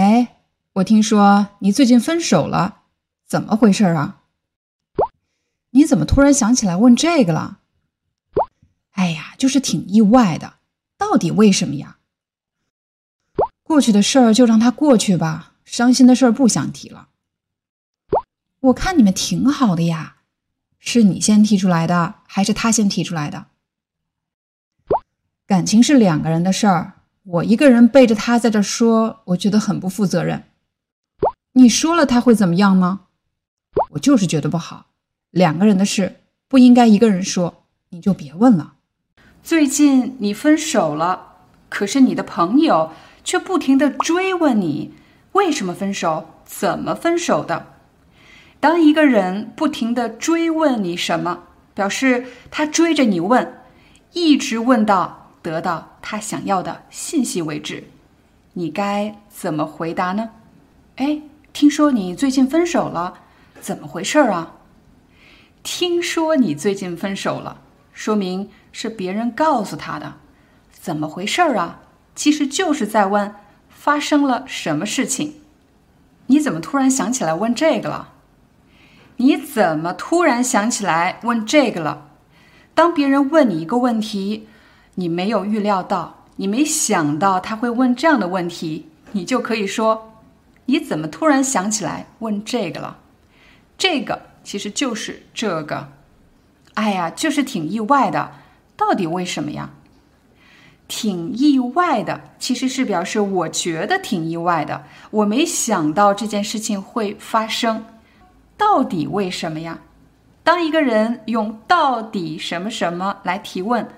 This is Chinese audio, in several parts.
哎，我听说你最近分手了，怎么回事啊？你怎么突然想起来问这个了？哎呀，就是挺意外的，到底为什么呀？过去的事儿就让它过去吧，伤心的事儿不想提了。我看你们挺好的呀，是你先提出来的，还是他先提出来的？感情是两个人的事儿，我一个人背着他在这说，我觉得很不负责任。你说了他会怎么样吗？我就是觉得不好，两个人的事不应该一个人说，你就别问了。最近你分手了，可是你的朋友却不停的追问你为什么分手，怎么分手的。当一个人不停的追问你什么，表示他追着你问，一直问到得到他想要的信息为止，你该怎么回答呢？哎，听说你最近分手了，怎么回事啊？听说你最近分手了，说明是别人告诉他的，怎么回事啊？其实就是在问发生了什么事情。你怎么突然想起来问这个了？你怎么突然想起来问这个了？当别人问你一个问题，你没有预料到，你没想到他会问这样的问题，你就可以说：“你怎么突然想起来问这个了？”这个其实就是这个。哎呀，就是挺意外的，到底为什么呀？挺意外的，其实是表示我觉得挺意外的，我没想到这件事情会发生。到底为什么呀？当一个人用“到底什么什么”来提问，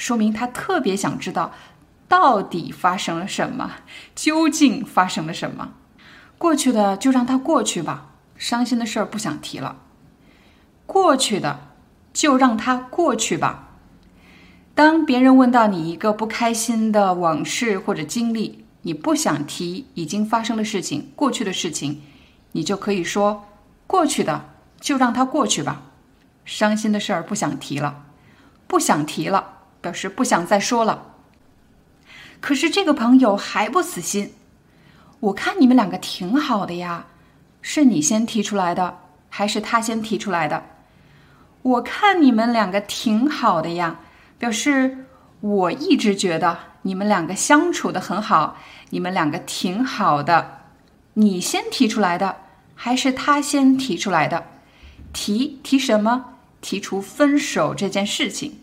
说明他特别想知道到底发生了什么，究竟发生了什么。过去的就让它过去吧，伤心的事儿不想提了。过去的就让它过去吧。当别人问到你一个不开心的往事或者经历，你不想提已经发生的事情、过去的事情，你就可以说。过去的就让它过去吧，伤心的事儿不想提了，不想提了，表示不想再说了。可是这个朋友还不死心，我看你们两个挺好的呀，是你先提出来的，还是他先提出来的？我看你们两个挺好的呀，表示我一直觉得你们两个相处的很好，你们两个挺好的，你先提出来的。还是他先提出来的，提提什么？提出分手这件事情。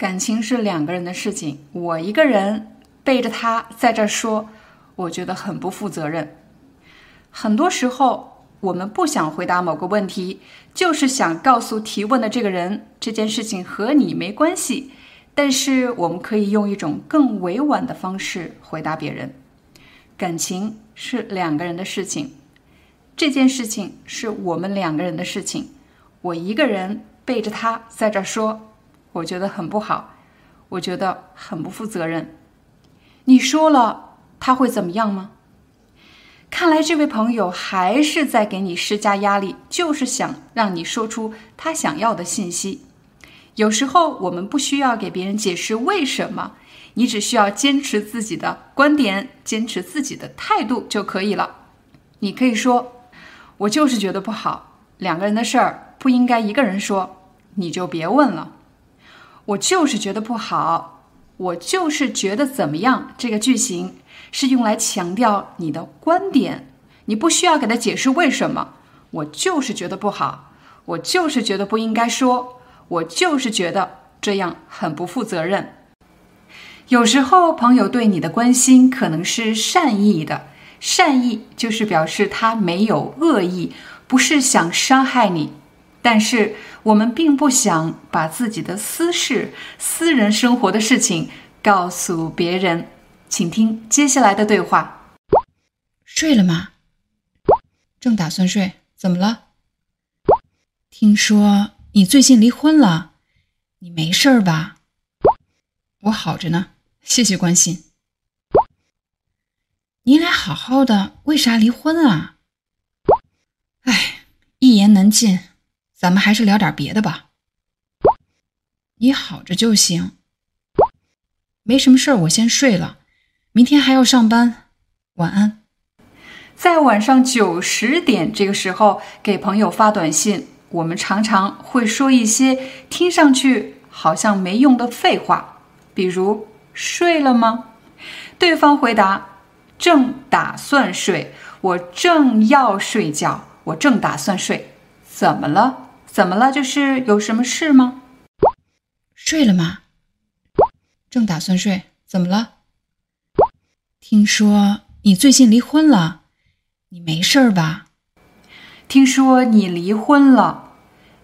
感情是两个人的事情，我一个人背着他在这说，我觉得很不负责任。很多时候，我们不想回答某个问题，就是想告诉提问的这个人，这件事情和你没关系。但是，我们可以用一种更委婉的方式回答别人。感情是两个人的事情。这件事情是我们两个人的事情，我一个人背着他在这说，我觉得很不好，我觉得很不负责任。你说了他会怎么样吗？看来这位朋友还是在给你施加压力，就是想让你说出他想要的信息。有时候我们不需要给别人解释为什么，你只需要坚持自己的观点，坚持自己的态度就可以了。你可以说。我就是觉得不好，两个人的事儿不应该一个人说，你就别问了。我就是觉得不好，我就是觉得怎么样？这个句型是用来强调你的观点，你不需要给他解释为什么。我就是觉得不好，我就是觉得不应该说，我就是觉得这样很不负责任。有时候朋友对你的关心可能是善意的。善意就是表示他没有恶意，不是想伤害你。但是我们并不想把自己的私事、私人生活的事情告诉别人。请听接下来的对话。睡了吗？正打算睡，怎么了？听说你最近离婚了，你没事吧？我好着呢，谢谢关心。你俩好好的，为啥离婚啊？哎，一言难尽，咱们还是聊点别的吧。你好着就行。没什么事儿，我先睡了，明天还要上班。晚安。在晚上九十点这个时候给朋友发短信，我们常常会说一些听上去好像没用的废话，比如“睡了吗？”对方回答：“正打算睡，我正要睡觉，我正打算睡。”怎么了？怎么了？就是有什么事吗？睡了吗？正打算睡，怎么了？听说你最近离婚了。你没事儿吧？听说你离婚了，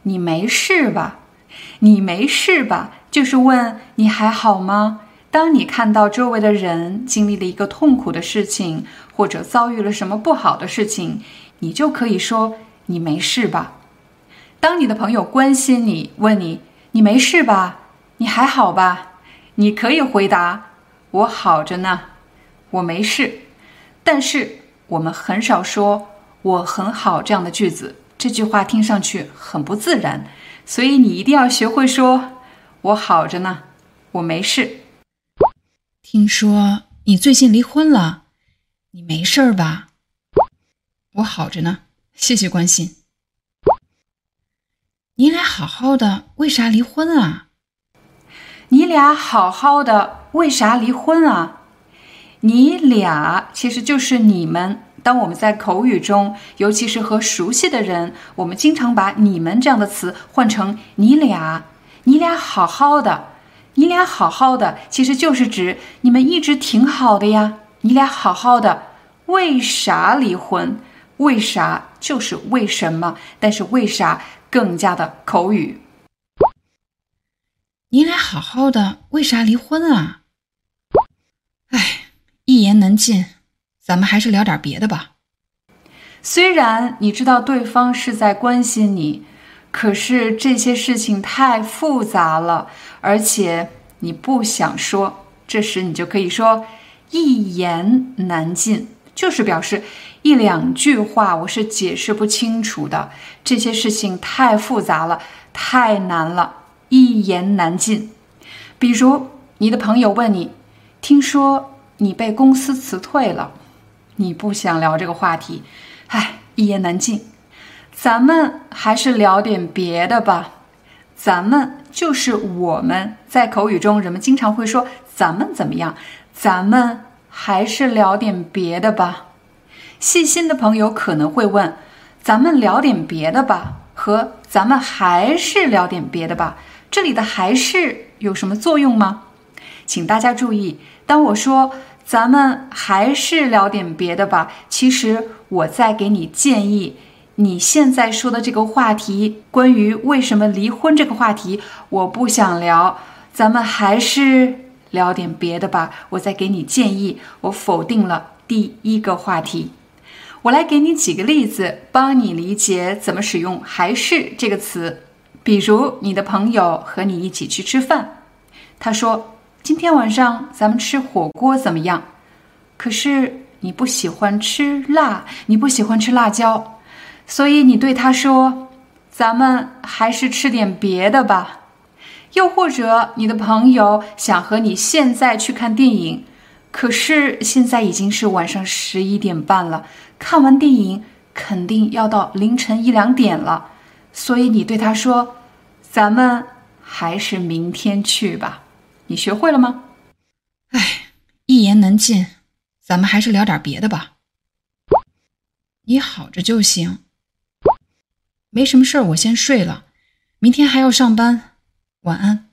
你没事吧？你没事吧？就是问你还好吗？当你看到周围的人经历了一个痛苦的事情，或者遭遇了什么不好的事情，你就可以说你没事吧。当你的朋友关心你，问你你没事吧？你还好吧？你可以回答我好着呢，我没事。但是。我们很少说“我很好”这样的句子，这句话听上去很不自然，所以你一定要学会说“我好着呢，我没事”。听说你最近离婚了，你没事儿吧？我好着呢，谢谢关心。你俩好好的，为啥离婚啊？你俩好好的，为啥离婚啊？你俩其实就是你们。当我们在口语中，尤其是和熟悉的人，我们经常把“你们”这样的词换成“你俩”。你俩好好的，你俩好好的，其实就是指你们一直挺好的呀。你俩好好的，为啥离婚？为啥就是为什么？但是为啥更加的口语？你俩好好的，为啥离婚啊？哎一言难尽，咱们还是聊点别的吧。虽然你知道对方是在关心你，可是这些事情太复杂了，而且你不想说。这时你就可以说“一言难尽”，就是表示一两句话我是解释不清楚的。这些事情太复杂了，太难了，一言难尽。比如你的朋友问你，听说。你被公司辞退了，你不想聊这个话题，唉，一言难尽。咱们还是聊点别的吧。咱们就是我们在口语中，人们经常会说“咱们怎么样”。咱们还是聊点别的吧。细心的朋友可能会问：“咱们聊点别的吧？”和“咱们还是聊点别的吧？”这里的“还是”有什么作用吗？请大家注意。当我说咱们还是聊点别的吧，其实我在给你建议。你现在说的这个话题，关于为什么离婚这个话题，我不想聊。咱们还是聊点别的吧。我在给你建议，我否定了第一个话题。我来给你几个例子，帮你理解怎么使用“还是”这个词。比如，你的朋友和你一起去吃饭，他说。今天晚上咱们吃火锅怎么样？可是你不喜欢吃辣，你不喜欢吃辣椒，所以你对他说：“咱们还是吃点别的吧。”又或者你的朋友想和你现在去看电影，可是现在已经是晚上十一点半了，看完电影肯定要到凌晨一两点了，所以你对他说：“咱们还是明天去吧。”你学会了吗？哎，一言难尽，咱们还是聊点别的吧。你好着就行。没什么事儿，我先睡了，明天还要上班。晚安。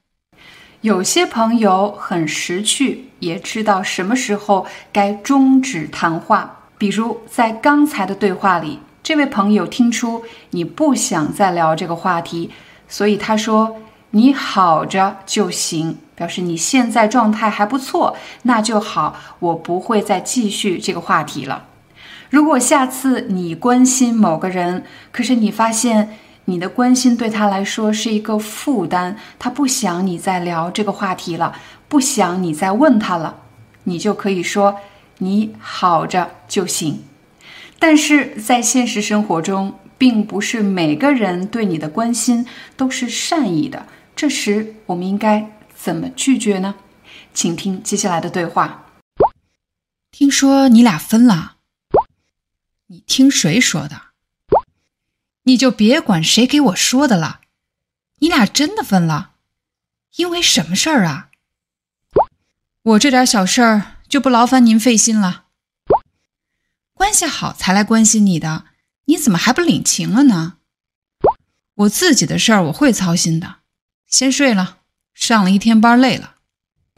有些朋友很识趣，也知道什么时候该终止谈话。比如在刚才的对话里，这位朋友听出你不想再聊这个话题，所以他说：“你好着就行。”表示你现在状态还不错，那就好，我不会再继续这个话题了。如果下次你关心某个人，可是你发现你的关心对他来说是一个负担，他不想你再聊这个话题了，不想你再问他了，你就可以说你好着就行。但是在现实生活中，并不是每个人对你的关心都是善意的，这时我们应该怎么拒绝呢？请听接下来的对话。听说你俩分了。你听谁说的？你就别管谁给我说的了。你俩真的分了，因为什么事儿啊？我这点小事儿就不劳烦您费心了。关系好才来关心你的，你怎么还不领情了呢？我自己的事儿我会操心的。先睡了，上了一天班累了。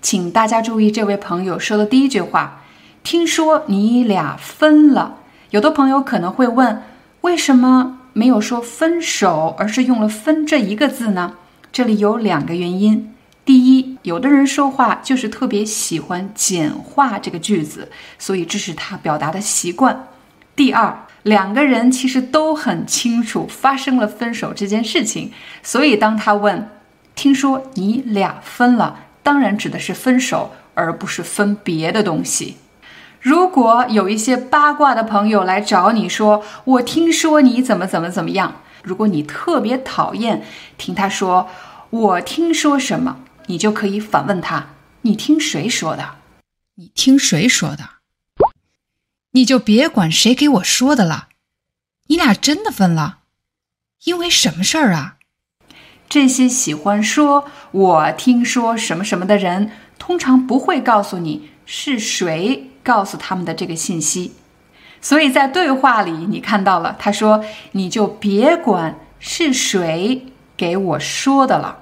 请大家注意，这位朋友说的第一句话：听说你俩分了。有的朋友可能会问，为什么没有说分手，而是用了“分”这一个字呢？这里有两个原因。第一，有的人说话就是特别喜欢简化这个句子，所以这是他表达的习惯。第二，两个人其实都很清楚发生了分手这件事情，所以当他问“听说你俩分了”，当然指的是分手，而不是分别的东西。如果有一些八卦的朋友来找你说，我听说你怎么怎么怎么样，如果你特别讨厌听他说我听说什么，你就可以反问他：你听谁说的？你听谁说的？你就别管谁给我说的了。你俩真的分了，因为什么事儿啊？这些喜欢说我听说什么什么的人，通常不会告诉你是谁。告诉他们的这个信息，所以在对话里你看到了，他说：“你就别管是谁给我说的了，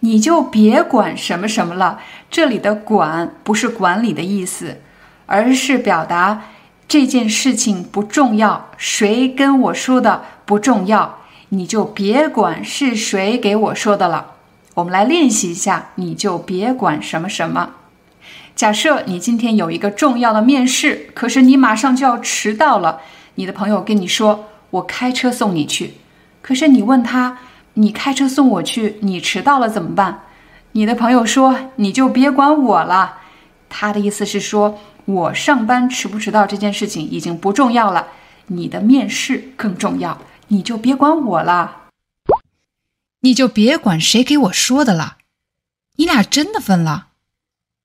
你就别管什么什么了。”这里的“管”不是管理的意思，而是表达这件事情不重要，谁跟我说的不重要，你就别管是谁给我说的了。我们来练习一下，你就别管什么什么。假设你今天有一个重要的面试，可是你马上就要迟到了。你的朋友跟你说：“我开车送你去。”可是你问他：“你开车送我去，你迟到了怎么办？”你的朋友说：“你就别管我了。”他的意思是说，我上班迟不迟到这件事情已经不重要了，你的面试更重要，你就别管我了。你就别管谁给我说的了。你俩真的分了。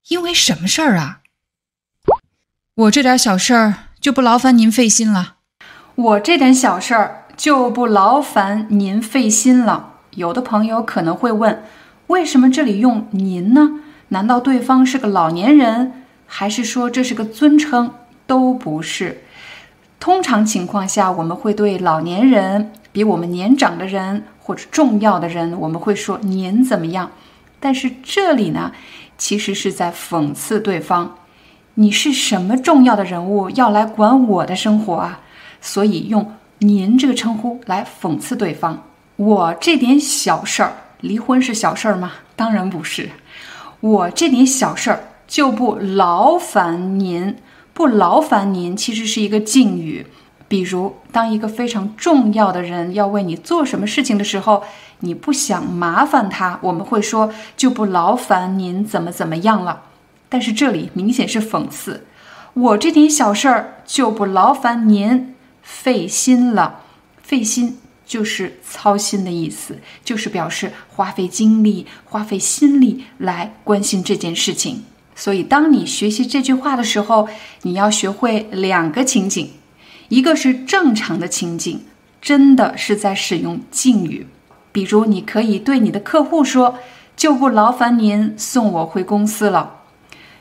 因为什么事儿啊？我这点小事儿就不劳烦您费心了。我这点小事儿就不劳烦您费心了。有的朋友可能会问，为什么这里用您呢？难道对方是个老年人，还是说这是个尊称？都不是。通常情况下，我们会对老年人、比我们年长的人或者重要的人，我们会说您怎么样。但是这里呢？其实是在讽刺对方，你是什么重要的人物要来管我的生活啊？所以用“您”这个称呼来讽刺对方。我这点小事儿，离婚是小事儿吗？当然不是。我这点小事儿就不劳烦您，不劳烦您，其实是一个敬语。比如，当一个非常重要的人要为你做什么事情的时候，你不想麻烦他，我们会说就不劳烦您怎么怎么样了。但是这里明显是讽刺，我这点小事儿就不劳烦您费心了。费心就是操心的意思，就是表示花费精力、花费心力来关心这件事情。所以，当你学习这句话的时候，你要学会两个情景。一个是正常的情景，真的是在使用敬语，比如你可以对你的客户说：“就不劳烦您送我回公司了，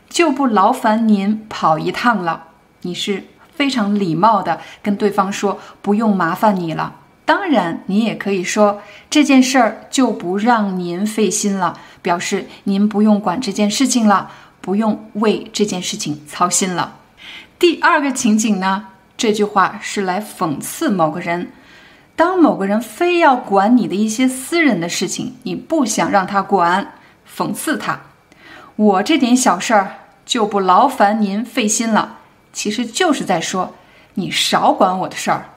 就不劳烦您跑一趟了。”你是非常礼貌的跟对方说：“不用麻烦你了。”当然，你也可以说这件事儿就不让您费心了，表示您不用管这件事情了，不用为这件事情操心了。第二个情景呢？这句话是来讽刺某个人。当某个人非要管你的一些私人的事情，你不想让他管，讽刺他。我这点小事儿就不劳烦您费心了。其实就是在说，你少管我的事儿。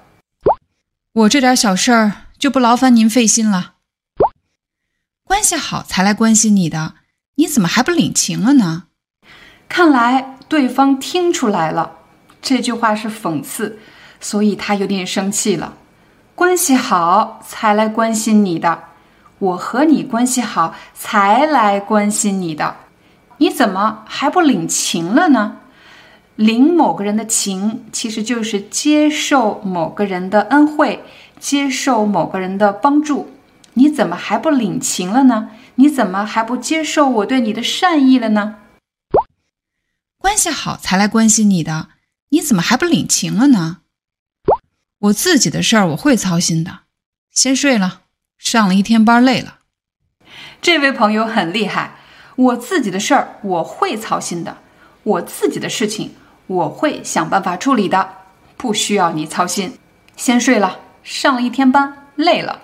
我这点小事儿就不劳烦您费心了。关系好才来关心你的，你怎么还不领情了呢？看来对方听出来了，这句话是讽刺，所以他有点生气了。关系好才来关心你的，我和你关系好才来关心你的，你怎么还不领情了呢？领某个人的情，其实就是接受某个人的恩惠，接受某个人的帮助。你怎么还不领情了呢？你怎么还不接受我对你的善意了呢？关系好才来关心你的，你怎么还不领情了呢？我自己的事儿我会操心的。先睡了，上了一天班累了。这位朋友很厉害，我自己的事儿我会操心的，我自己的事情。我会想办法处理的，不需要你操心。先睡了，上了一天班，累了。